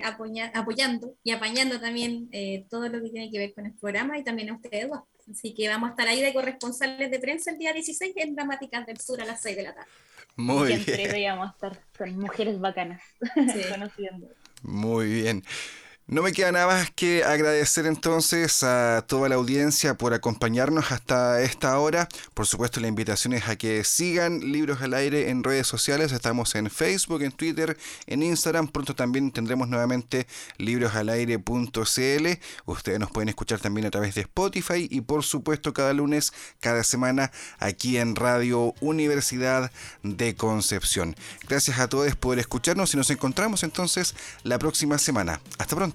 apoyando y apañando también todo lo que tiene que ver con el programa y también a ustedes, Eduardo. Así que vamos a estar ahí de corresponsales de prensa el día 16 en Dramáticas del Sur a las 6 de la tarde. Muy Siempre bien. Siempre a estar con mujeres bacanas, conociendo. Muy bien. No me queda nada más que agradecer entonces a toda la audiencia por acompañarnos hasta esta hora. Por supuesto, la invitación es a que sigan Libros al Aire en redes sociales. Estamos en Facebook, en Twitter, en Instagram. Pronto también tendremos nuevamente librosalaire.cl. Ustedes nos pueden escuchar también a través de Spotify y por supuesto cada lunes, cada semana aquí en Radio Universidad de Concepción. Gracias a todos por escucharnos y nos encontramos entonces la próxima semana. Hasta pronto.